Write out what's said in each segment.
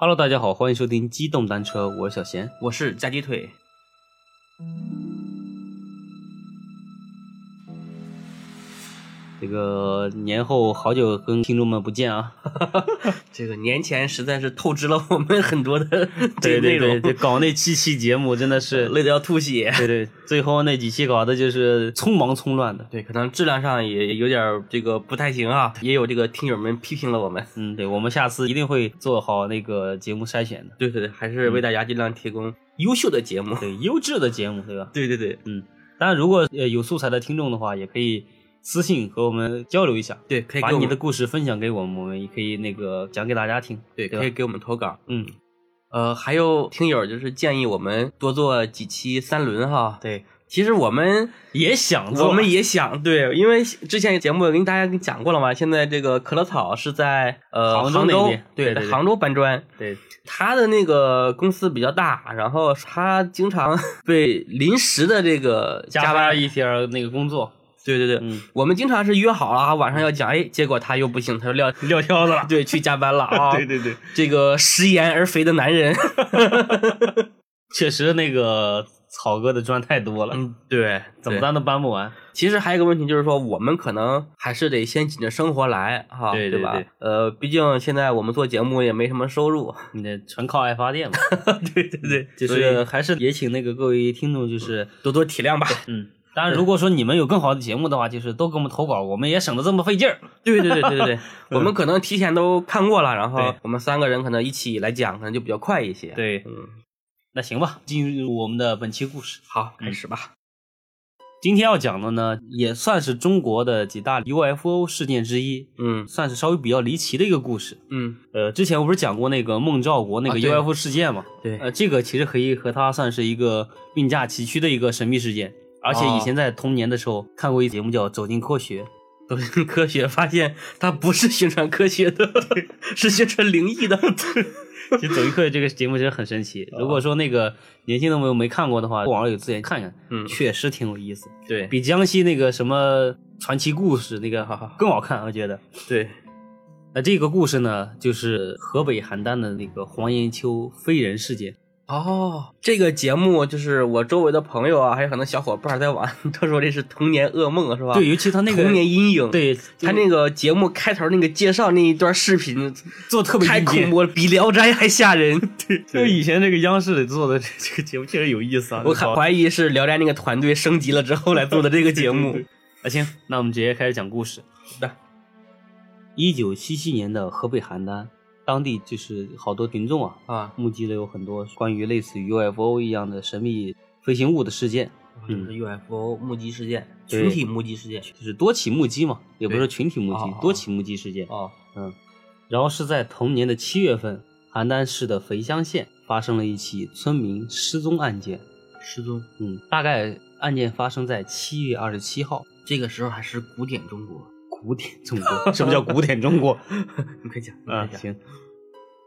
Hello，大家好，欢迎收听机动单车，我是小贤。我是加鸡腿。这个年后好久跟听众们不见啊，这个年前实在是透支了我们很多的 对对这内容，对，搞那七期节目真的是，累得要吐血。对对，最后那几期搞的就是匆忙匆乱的。对，可能质量上也有点儿这个不太行啊，也有这个听友们批评了我们。嗯，对，我们下次一定会做好那个节目筛选的，对对对，还是为大家尽量提供优秀的节目。对，优质的节目，对吧？对对对嗯，当然，如果呃有素材的听众的话，也可以私信和我们交流一下，对，可以把你的故事分享给我们，我们也可以那个讲给大家听。对对可以给我们投稿。嗯，呃，还有听友就是建议我们多做几期三轮哈。对，其实我们也想做，我们也想对，因为之前节目跟大家讲过了嘛，现在这个可乐草是在呃杭州那边对在杭州搬砖。对他的那个公司比较大，然后他经常 被临时的这个加班。班一些那个工作，对对对，嗯，我们经常是约好了啊，晚上要讲，哎，结果他又不行，他又撂 撂挑子了。对去加班了啊。对对对，这个食言而肥的男人，确实那个草哥的砖太多了，嗯，对，怎么搬都搬不完。其实还有一个问题就是说，我们可能还是得先紧着生活来哈，吧？对对对。呃，毕竟现在我们做节目也没什么收入，你得纯靠爱发电嘛，对对对，就是还是也请那个各位听众，就是多多体谅吧。嗯，当然如果说你们有更好的节目的话，就是都给我们投稿，我们也省得这么费劲儿。对对对对对对，我们可能提前都看过了，然后我们三个人可能一起来讲，可能就比较快一些。，对，嗯，那行吧，进入我们的本期故事。好，开始吧。今天要讲的呢，也算是中国的几大 UFO 事件之一，嗯算是稍微比较离奇的一个故事。嗯，呃，之前我不是讲过那个孟兆国那个 UFO 事件嘛？对，呃，这个其实可以和它算是一个并驾齐驱的一个神秘事件。而且以前在童年的时候看过一节目叫《走进科学》，走 进科学，发现它不是宣传科学的，是宣传灵异的。其实《走进科学》这个节目其实很神奇。如果说那个年轻的朋友没看过的话，网上有资源看看，嗯，确实挺有意思，对比江西那个什么传奇故事那个好好更好看，我觉得。对，那这个故事呢，就是河北邯郸的那个黄延秋飞人事件。哦，这个节目就是我周围的朋友啊，还有很多小伙伴在玩，都说这是童年噩梦，是吧？对，尤其他那个童年阴影。，对他那个节目开头那个介绍那一段视频，做特别太恐怖了，比《聊斋》还吓人。对就以前这个央视里做的这这个节目确实有意思啊。我还怀疑是《聊斋》那个团队升级了之后来做的这个节目。啊，行，那我们直接开始讲故事。好的，一九七七年的河北邯郸，当地就是好多群众啊，啊，目击了有很多关于类似于 UFO 一样的神秘飞行物的事件，这是 UFO 目击事件，群体目击事件。就是多起目击嘛，也不是群体目击多起目击事件。哦，嗯，然后是在同年的七月份，邯郸市的肥乡县发生了一起村民失踪案件。失踪。嗯，大概案件发生在七月二十七号。这个时候还是古典中国。古典中国，什么叫古典中国？你快讲，你啊，快讲。行。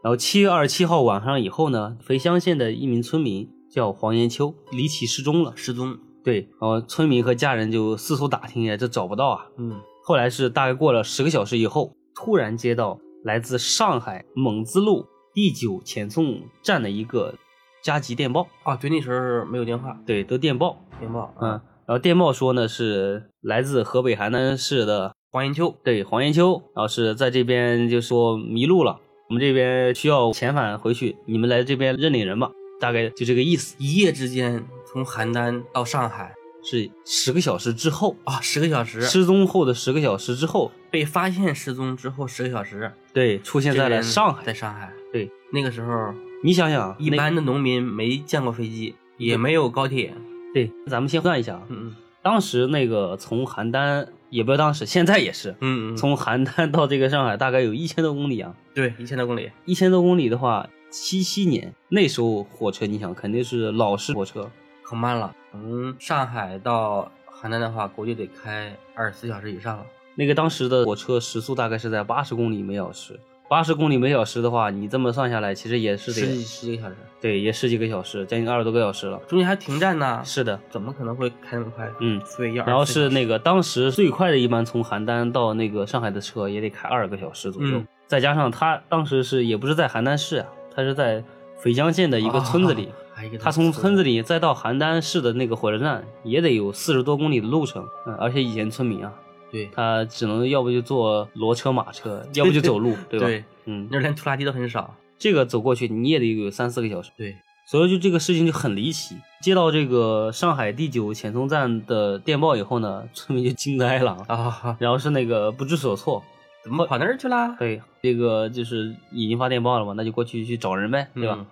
然后七月二十七号晚上以后呢，肥乡县的一名村民叫黄延秋离奇失踪了。失踪。对，然后村民和家人就四处打听呀，这找不到啊。嗯，后来是大概过了十个小时以后，突然接到来自上海蒙自路第九遣送站的一个加急电报。啊，对，那时候没有电话，对，都电报。电报。嗯，，然后电报说呢是来自河北邯郸市的黄延秋。对黄延秋，然后是在这边就说迷路了，我们这边需要遣返回去，你们来这边认领人吧，大概就这个意思。一夜之间从邯郸到上海是十个小时之后，啊，十个小时。失踪后的十个小时之后，被发现失踪之后十个小时，对，出现在了上海。在上海。对，那个时候你想想，一般的农民没见过飞机，也没有高铁。对，咱们先算一下啊，嗯当时那个从邯郸，也不要当时，现在也是，嗯嗯，从邯郸到这个上海大概有一千多公里啊，对一千多公里。一千多公里的话，七七年那时候火车，你想肯定是老式火车，可慢了，从上海到邯郸的话，估计得开二十四小时以上了。那个当时的火车时速大概是在八十公里每小时，八十公里每小时的话，你这么算下来，其实也是十几得十几个小时，对，也十几个小时，将近二十多个小时了。中间还停站呢，是的，怎么可能会开那么快？嗯，所以要然后24小时是那个当时最快的一班从邯郸到那个上海的车也得开二十个小时左右，嗯再加上他当时是也不是在邯郸市啊，他是在肥江县的一个村子里。他从村子里再到邯郸市的那个火车站，也得有四十多公里的路程。嗯，而且以前村民啊，对他只能要不就坐骡车马车，要不就走路，对吧？对，嗯，那连拖拉机都很少。这个走过去你也得有三四个小时。对，所以就这个事情就很离奇。接到这个上海第九遣送站的电报以后呢，村民就惊呆了，啊，然后是那个不知所措。怎么跑那儿去了？对，这个就是已经发电报了嘛，那就过去去找人呗，对吧？嗯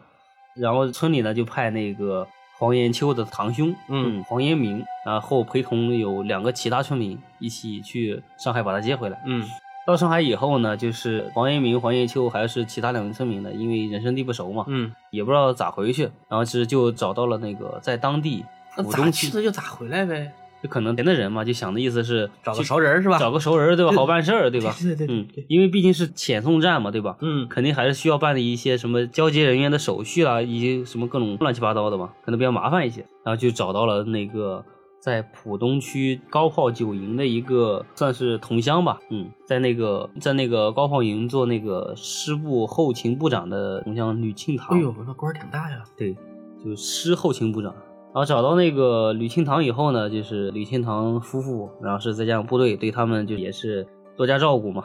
然后村里呢就派那个黄延秋的堂兄，嗯黄延明，然后陪同有两个其他村民一起去上海把他接回来。嗯到上海以后呢，就是黄延明、黄延秋还是其他两名村民呢，因为人生地不熟嘛，嗯，也不知道咋回去，然后是就找到了那个在当地那咋去的就咋回来呗，就可能别的人嘛，就想的意思是找个熟人是吧？找个熟人对吧？好办事儿对吧？对对对嗯对，因为毕竟是遣送站嘛对吧？嗯肯定还是需要办理一些什么交接人员的手续啦，以及什么各种乱七八糟的嘛，可能比较麻烦一些。然后就找到了那个在浦东区高炮九营的一个算是同乡吧，嗯，在那个在那个高炮营做那个师部后勤部长的同乡吕庆堂，哎呦，那官儿挺大呀。对，就是师后勤部长。然后找到那个吕庆堂以后呢，就是吕庆堂夫妇，然后是再加上部队对他们就也是多加照顾嘛，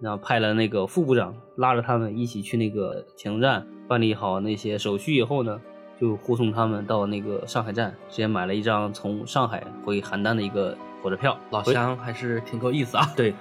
然后派了那个副部长拉着他们一起去那个遣送站办理好那些手续以后呢，就护送他们到那个上海站，直接买了一张从上海回邯郸的一个火车票。老乡还是挺够意思啊。对，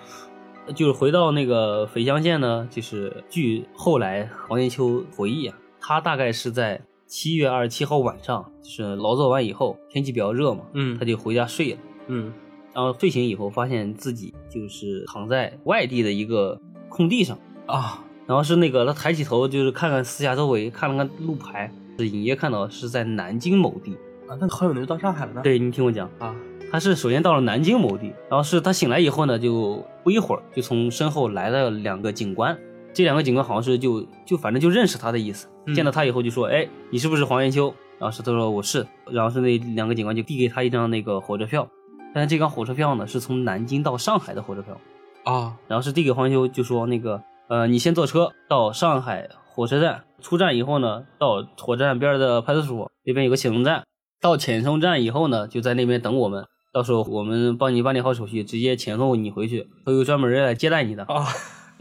就是回到那个肥乡县呢，就是据后来黄延秋回忆啊，他大概是在七月二十七号晚上，就是劳作完以后，天气比较热嘛，嗯他就回家睡了。嗯然后睡醒以后，发现自己就是躺在外地的一个空地上，啊，然后是那个他抬起头就是看看四下周围，看了看路牌，是隐约看到是在南京某地。啊，那好久没有到上海了呢。对你听我讲，啊，他是首先到了南京某地，然后是他醒来以后呢，就不一会儿就从身后来了两个警官，这两个警官好像是就就反正就认识他的意思，嗯。见到他以后就说，哎，你是不是黄延秋？然后是他说我是，然后是那两个警官就递给他一张那个火车票，但是这张火车票呢是从南京到上海的火车票，啊，然后是递给黄延秋就说那个呃你先坐车到上海火车站，出站以后呢到火车站边的派出所那边有个遣送站，到遣送站以后呢就在那边等我们，到时候我们帮你办理好手续，直接遣送你回去，会有专门人来接待你的。啊，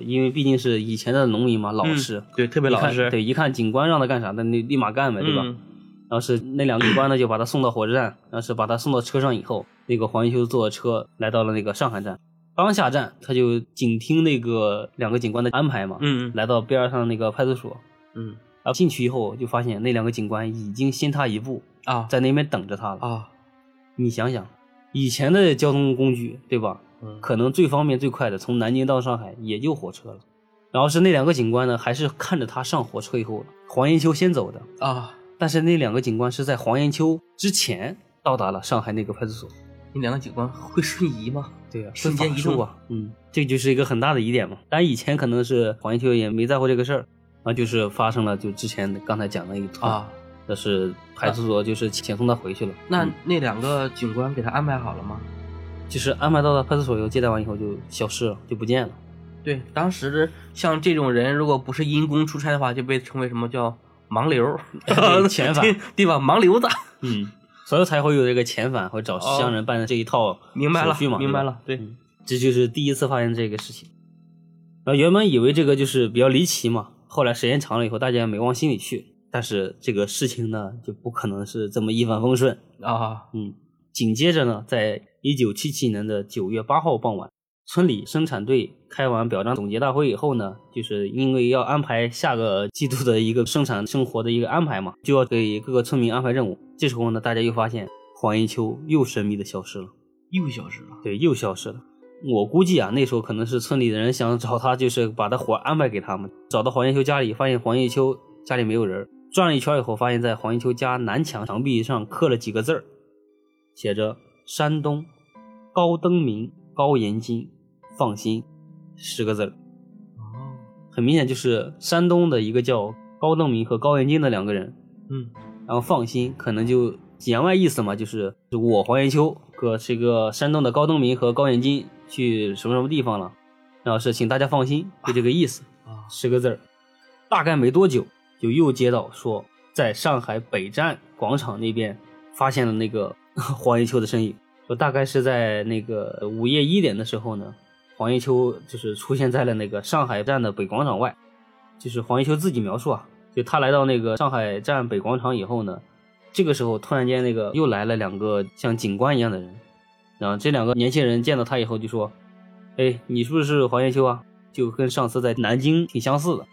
因为毕竟是以前的农民嘛，老实，对，特别老实。对，一看警官让他干啥，那你立马干呗，对吧？嗯然后是那两个警官呢，就把他送到火车站，然后是把他送到车上以后，那个黄延秋坐车来到了那个上海站，刚下站他就紧听那个两个警官的安排嘛，嗯来到边上那个派出所，嗯然后进去以后就发现那两个警官已经先他一步，啊在那边等着他了。啊，你想想，以前的交通工具对吧？嗯可能最方便最快的从南京到上海也就火车了。然后是那两个警官呢，还是看着他上火车以后，黄延秋先走的。啊，但是那两个警官是在黄延秋之前到达了上海那个派出所。那两个警官会瞬移吗？对呀、瞬间移动啊，嗯，这就是一个很大的疑点嘛。但以前可能是黄延秋也没在乎这个事儿，然后就是发生了就之前刚才讲的一段，啊，那是派出所就是遣送他回去了。那嗯那两个警官给他安排好了吗？就是安排到了派出所以后，接待完以后就消失了，就不见了。对，当时像这种人，如果不是因公出差的话，就被称为什么叫盲流对 遣返对对吧？盲流子，嗯，所以才会有这个遣返会找乡人办这一套哦明白了明白了，对，嗯这就是第一次发现这个事情。然后原本以为这个就是比较离奇嘛，后来时间长了以后，大家也没往心里去。但是这个事情呢，就不可能是这么一帆风顺。啊，嗯，紧接着呢，在一九七七年的九月八号傍晚，村里生产队开完表彰总结大会以后呢，就是因为要安排下个季度的一个生产生活的一个安排嘛，就要给各个村民安排任务。这时候呢，大家又发现黄一秋又神秘的消失了。又消失了。对，又消失了。我估计啊，那时候可能是村里的人想找他，就是把他活安排给他们。找到黄延秋家里，发现黄延秋家里没有人，转了一圈以后，发现在黄延秋家南墙墙壁上刻了几个字儿，写着“山东高登明、高延金，放心”十个字儿。哦，很明显就是山东的一个叫高登明和高延金的两个人，嗯，然后放心，可能就言外意思嘛，就是我黄延秋和这个山东的高登明和高延金去什么什么地方了，然后是请大家放心，就这个意思，啊，十个字儿。大概没多久，就又接到说，在上海北站广场那边发现了那个 黄叶秋的身影，说大概是在那个午夜一点的时候呢，黄叶秋就是出现在了那个上海站的北广场外。就是黄一秋自己描述啊，就他来到那个上海站北广场以后呢，这个时候突然间那个又来了两个像警官一样的人，然后这两个年轻人见到他以后就说：“哎，你是不是黄叶秋啊？就跟上次在南京挺相似的。”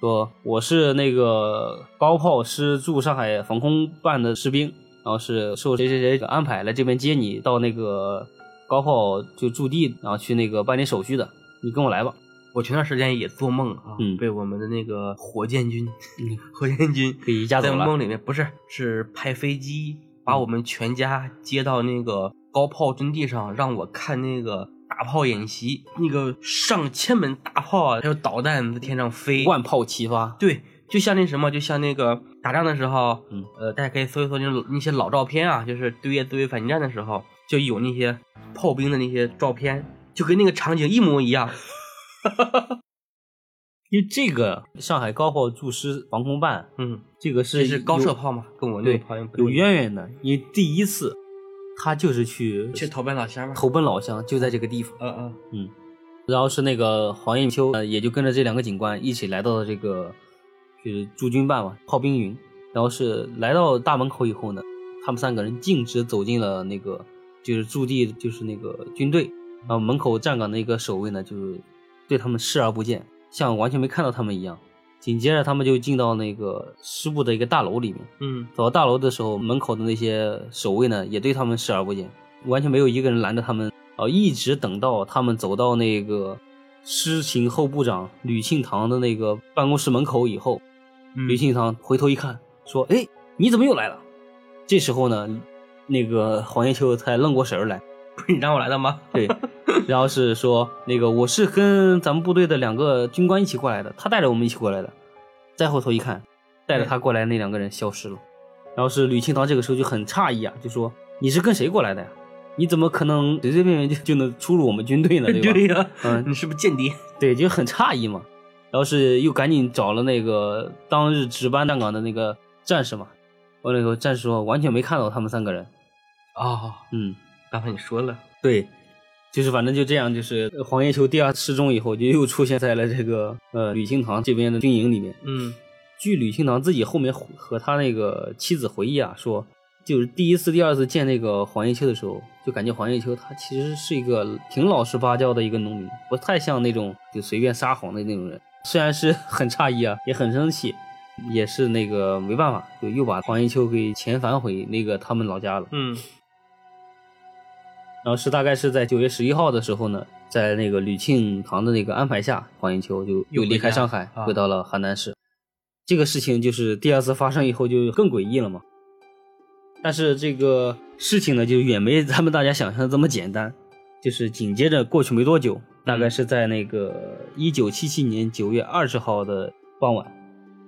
说我是那个高炮师驻上海防空办的士兵，然后是受谁谁谁安排来这边接你到那个高炮就驻地，然后去那个办理手续的。你跟我来吧。我前段时间也做梦啊，嗯被我们的那个火箭军，嗯 火箭军给一家走了在梦里面不是是派飞机把我们全家接到那个高炮阵地上，让我看那个大炮演习，那个上千门大炮啊，还有导弹在天上飞，万炮齐发。对，就像那什么，就像那个打仗的时候，嗯，呃，大家可以搜一搜那种那些老照片啊，就是对越自卫反击战的时候，就有那些炮兵的那些照片，就跟那个场景一模一样。因为这个上海高炮驻师防空办，嗯，这个是是高射炮嘛，跟我那对个炮有渊源的。因为第一次他就是去去投奔老乡吗？投奔老乡，就在这个地方。嗯嗯嗯然后是那个黄艳秋，呃，也就跟着这两个警官一起来到了这个就是驻军办嘛，炮兵营。然后是来到大门口以后呢，他们三个人径直走进了那个就是驻地就是那个军队，然后门口站岗的一个守卫呢，就是对他们视而不见，像完全没看到他们一样。紧接着他们就进到那个师部的一个大楼里面。嗯走到大楼的时候，门口的那些守卫呢，也对他们视而不见，完全没有一个人拦着他们。啊，一直等到他们走到那个师勤后部长吕庆堂的那个办公室门口以后，嗯，吕庆堂回头一看，说：“哎，你怎么又来了？”这时候呢，那个黄叶秋才愣过神儿来，不是你让我来的吗？对，然后是说那个我是跟咱们部队的两个军官一起过来的，他带着我们一起过来的。再回头一看，带着他过来那两个人消失了。然后是吕庆堂这个时候就很诧异啊，就说：“你是跟谁过来的呀？你怎么可能随随便便就就能出入我们军队呢？对吧？” 对呀，嗯，你是不是间谍？对，就很诧异嘛。然后是又赶紧找了那个当日值班站岗的那个战士嘛，完了以后战士说完全没看到他们三个人。哦，嗯，刚才你说了，对，就是反正就这样，就是呃黄叶秋第二次失踪以后，就又出现在了这个呃吕庆堂这边的军营里面。嗯据吕庆堂自己后面和他那个妻子回忆啊，说就是第一次、第二次见那个黄叶秋的时候，就感觉黄叶秋他其实是一个挺老实巴交的一个农民，不太像那种就随便撒谎的那种人。虽然是 很诧异啊，也很生气，也是那个没办法，就又把黄延秋给遣返回那个他们老家了。嗯然后是大概是在九月十一号的时候呢，在那个吕庆堂的那个安排下，黄延秋就又离开上海，啊回到了邯郸市。这个事情就是第二次发生以后就更诡异了嘛。但是这个事情呢，就远没咱们大家想象的这么简单。就是紧接着过去没多久，大概是在那个一九七七年九月二十号的傍晚，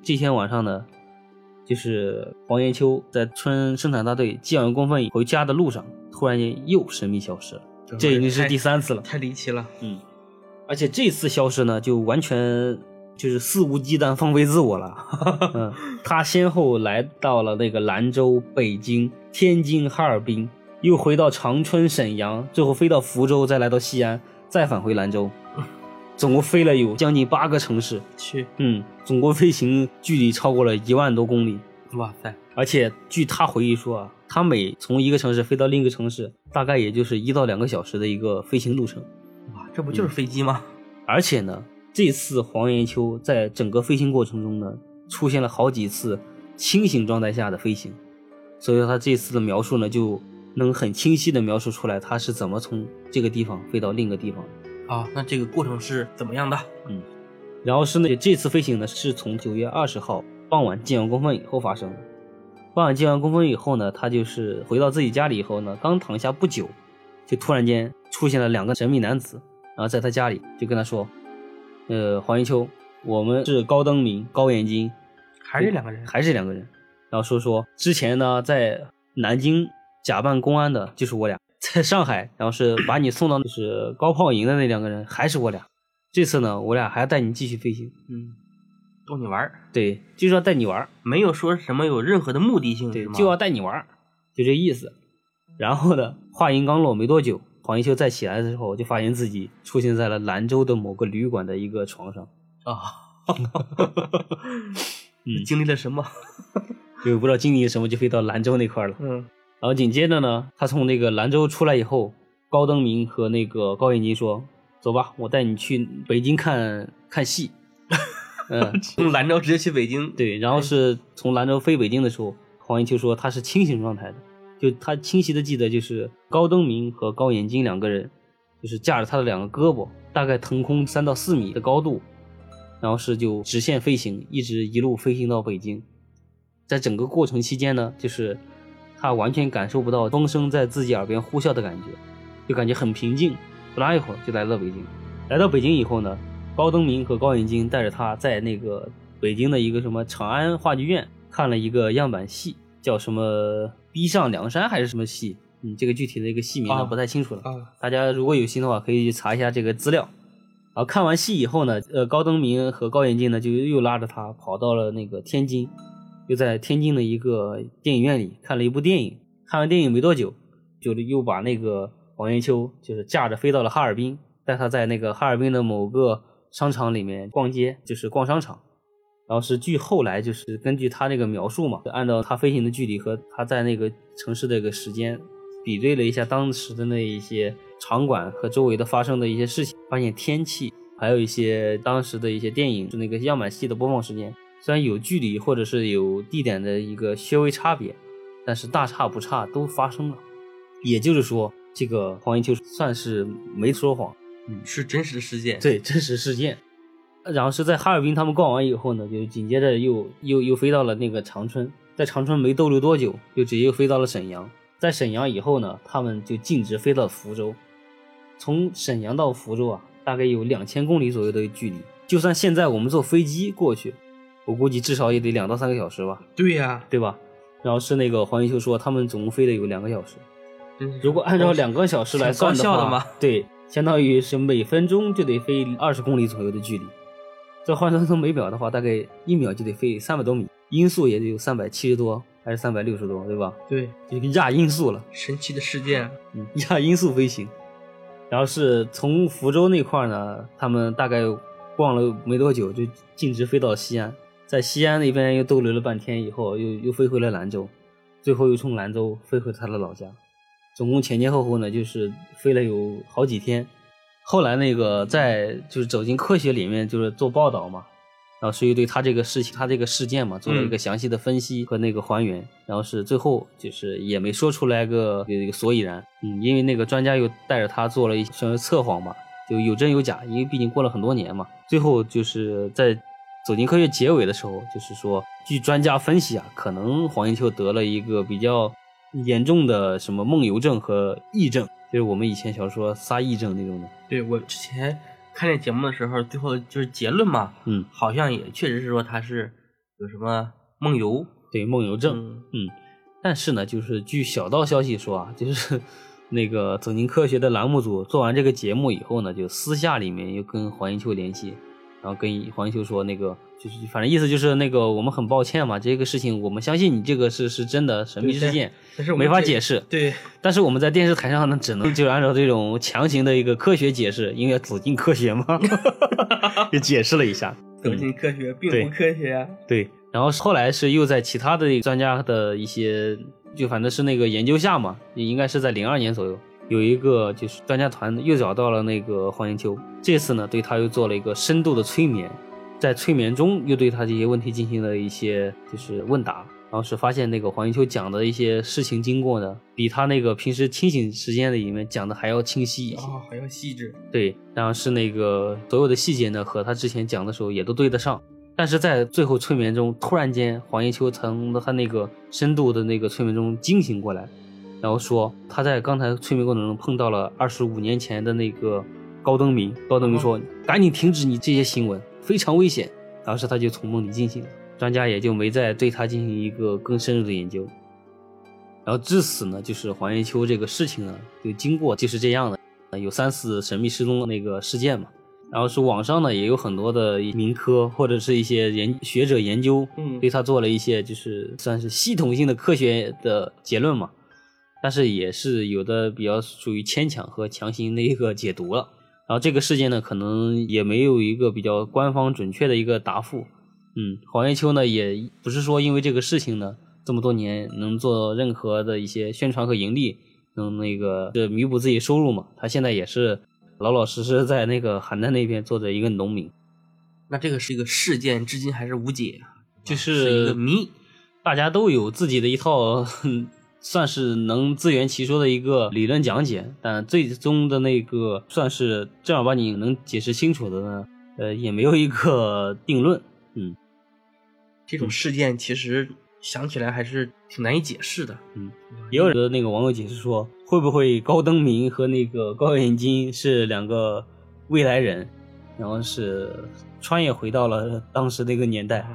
这天晚上呢，就是黄延秋在村生产大队寄完工分回家的路上，突然间又神秘消失了。这已经是第三次了。太离奇了。嗯，而且这次消失呢，就完全就是肆无忌惮、放飞自我了。嗯，他先后来到了那个兰州、北京、天津、哈尔滨，又回到长春、沈阳，最后飞到福州，再来到西安，再返回兰州，总共飞了有将近八个城市。去，嗯，总共飞行距离超过了一万多公里。哇塞，而且据他回忆说啊，他每从一个城市飞到另一个城市，大概也就是一到两个小时的一个飞行路程。哇，这不就是飞机吗？而且呢，这次黄延秋在整个飞行过程中呢，出现了好几次清醒状态下的飞行，所以说他这次的描述呢，就能很清晰的描述出来他是怎么从这个地方飞到另一个地方。啊，那这个过程是怎么样的？嗯然后是呢，这次飞行呢是从九月二十号傍晚进完工分以后发生的。傍晚进完工分以后呢，他就是回到自己家里以后呢，刚躺下不久，就突然间出现了两个神秘男子，然后在他家里就跟他说：“呃，黄一秋，我们是高登明、高延金，还是两个人？还是两个人。”然后说说之前呢，在南京假扮公安的就是我俩，在上海，然后是把你送到就是高炮营的那两个人还是我俩。这次呢，我俩还要带你继续飞行。嗯，逗你玩儿，对，就是要带你玩儿，没有说什么有任何的目的性？对就要带你玩儿，就这意思。然后呢，话音刚落没多久，黄一秋再起来的时候，就发现自己出现在了兰州的某个旅馆的一个床上。啊，嗯经历了什么？就不知道经历了什么，就飞到兰州那块了。嗯，然后紧接着呢，他从那个兰州出来以后，高登明和那个高彦金说：“走吧，我带你去北京看看戏。”嗯，从兰州直接去北京，对。然后是从兰州飞北京的时候，黄一秋说他是清醒状态的，就他清晰的记得就是高登明和高彦金两个人，就是架着他的两个胳膊，大概腾空三到四米的高度，然后是就直线飞行，一直一路飞行到北京。在整个过程期间呢，就是他完全感受不到风声在自己耳边呼啸的感觉，就感觉很平静。不拉一会儿就来到北京。来到北京以后呢，高登明和高彦金带着他在那个北京的一个什么长安话剧院看了一个样板戏，叫什么“逼上梁山”还是什么戏？嗯，这个具体的一个戏名呢、啊不太清楚了。啊，大家如果有心的话，可以去查一下这个资料。然后看完戏以后呢，呃，高登明和高彦金呢就又拉着他跑到了那个天津，又在天津的一个电影院里看了一部电影。看完电影没多久，就又把那个黄延秋就是驾着飞到了哈尔滨，带他在那个哈尔滨的某个商场里面逛街，就是逛商场。然后是据后来就是根据他那个描述嘛，就按照他飞行的距离和他在那个城市的一个时间，比对了一下当时的那一些场馆和周围的发生的一些事情，发现天气还有一些当时的一些电影就那个样板戏的播放时间，虽然有距离或者是有地点的一个稍微差别，但是大差不差都发生了。也就是说，这个黄延秋算是没说谎，嗯是真实的事件，对真实事件。然后是在哈尔滨他们逛完以后呢，就紧接着又又又飞到了那个长春，在长春没逗留多久，就直接又飞到了沈阳。在沈阳以后呢，他们就径直飞到福州。从沈阳到福州啊，大概有两千公里左右的距离。就算现在我们坐飞机过去，我估计至少也得两到三个小时吧，对呀，对吧？然后是那个黄云秀说，他们总共飞了有两个小时。如果按照两个小时来算的话对，相当于是每分钟就得飞二十公里左右的距离。这换算成每秒的话，大概一秒就得飞三百多米，音速也得有三百七十多还是三百六十多，对吧？对，就亚音速了，神奇的事件，嗯，亚音速飞行。然后是从福州那块呢，他们大概逛了没多久，就径直飞到西安，在西安那边又逗留了半天，以后又又飞回了兰州，最后又从兰州飞回他的老家，总共前前后后呢就是飞了有好几天。后来那个在就是走进科学里面就是做报道嘛，然后所以对他这个事情他这个事件嘛做了一个详细的分析和那个还原，然后是最后就是也没说出来个一个所以然，嗯，因为那个专家又带着他做了一些测谎嘛，就有真有假，因为毕竟过了很多年嘛，最后就是在走进科学结尾的时候，就是说据专家分析啊，可能黄延秋得了一个比较严重的什么梦游症和癔症，就是我们以前小说撒癔症那种的。对我之前看这节目的时候，最后就是结论嘛，嗯，好像也确实是说他是有什么梦游对，梦游症。嗯嗯，但是呢，就是据小道消息说啊，就是 那个走进科学的栏目组做完这个节目以后呢，就私下里面又跟黄延秋联系，然后跟黄延秋说那个就是反正意思就是那个我们很抱歉嘛，这个事情我们相信你这个是是真的神秘事件，没但是我们这法解释。对，但是我们在电视台上呢，只能就是按照这种强行的一个科学解释，因为走进科学嘛，就解释了一下。走进科学并对不科学啊，对，然后后来是又在其他的专家的一些，就反正是那个研究下嘛，也应该是在零二年左右，有一个就是专家团又找到了那个黄延秋，这次呢对他又做了一个深度的催眠，在催眠中又对他这些问题进行了一些就是问答，然后是发现那个黄延秋讲的一些事情经过呢，比他那个平时清醒时间里面讲的还要清晰一些。啊，还要细致，对，然后是那个所有的细节呢，和他之前讲的时候也都对得上。但是在最后催眠中，突然间黄延秋从他那个深度的那个催眠中惊醒过来，然后说他在刚才催眠过程中碰到了二十五年前的那个高登明。高登明说：“赶紧停止你这些行为，非常危险。”然后是他就从梦里惊醒了，专家也就没再对他进行一个更深入的研究。然后至此呢，就是黄延秋这个事情呢，就经过就是这样的。有三次神秘失踪的那个事件嘛，然后是网上呢也有很多的民科或者是一些研学者研究，嗯对他做了一些就是算是系统性的科学的结论嘛，但是也是有的比较属于牵强和强行的一个解读了。然后这个事件呢，可能也没有一个比较官方准确的一个答复。嗯，黄延秋呢，也不是说因为这个事情呢，这么多年能做任何的一些宣传和盈利，能那个这弥补自己收入嘛。他现在也是老老实实在那个邯郸那边做着一个农民，那这个是一个事件，至今还是无解，就是一个谜。大家都有自己的一套，哼算是能自圆其说的一个理论讲解，但最终的那个算是正儿八经能解释清楚的呢，呃，也没有一个定论。嗯，这种事件其实想起来还是挺难以解释的。嗯，也有的那个网友解释说，会不会高登明和那个高远金是两个未来人，然后是穿越回到了当时那个年代，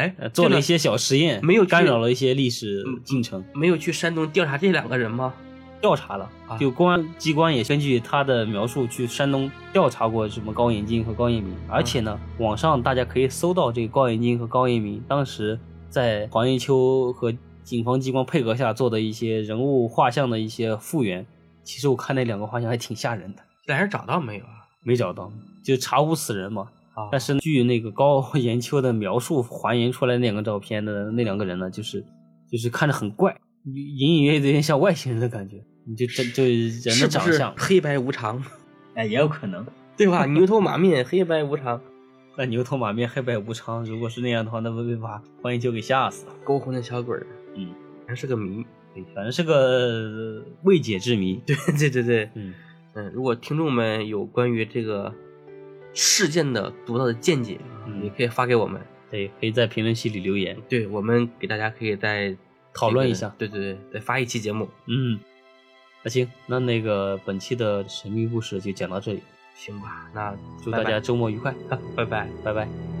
哎呃，做了一些小实验，没有干扰了一些历史进程。没有去山东调查这两个人吗？调查了啊，就公安机关也根据他的描述去山东调查过什么高延金和高延明，而且呢，网上大家可以搜到这个高延金和高延明当时在黄延秋和警方机关配合下做的一些人物画像的一些复原。其实我看那两个画像还挺吓人的，但是找到没有啊？没找到，就查无此人嘛。啊但是据那个高延秋的描述还原出来那两个照片的那两个人呢，就是就是看着很怪，隐隐约约有点像外星人的感觉。你就这就人的长相，黑白无常？哎，也有可能。对吧？牛头马面，黑白无常，那牛头马面黑白无常，如果是那样的话，那不会把黄延秋给吓死了。勾魂的小鬼儿，嗯，还是个谜。对，反正是个呃未解之谜。对对对对，嗯，嗯，如果听众们有关于这个事件的独到的见解也可以发给我们，对，可以在评论区里留言。对我们给大家可以再讨论一下对对对，再发一期节目。嗯，那行，那那个本期的神秘故事就讲到这里，行吧，那祝大家周末愉快，拜拜。拜拜。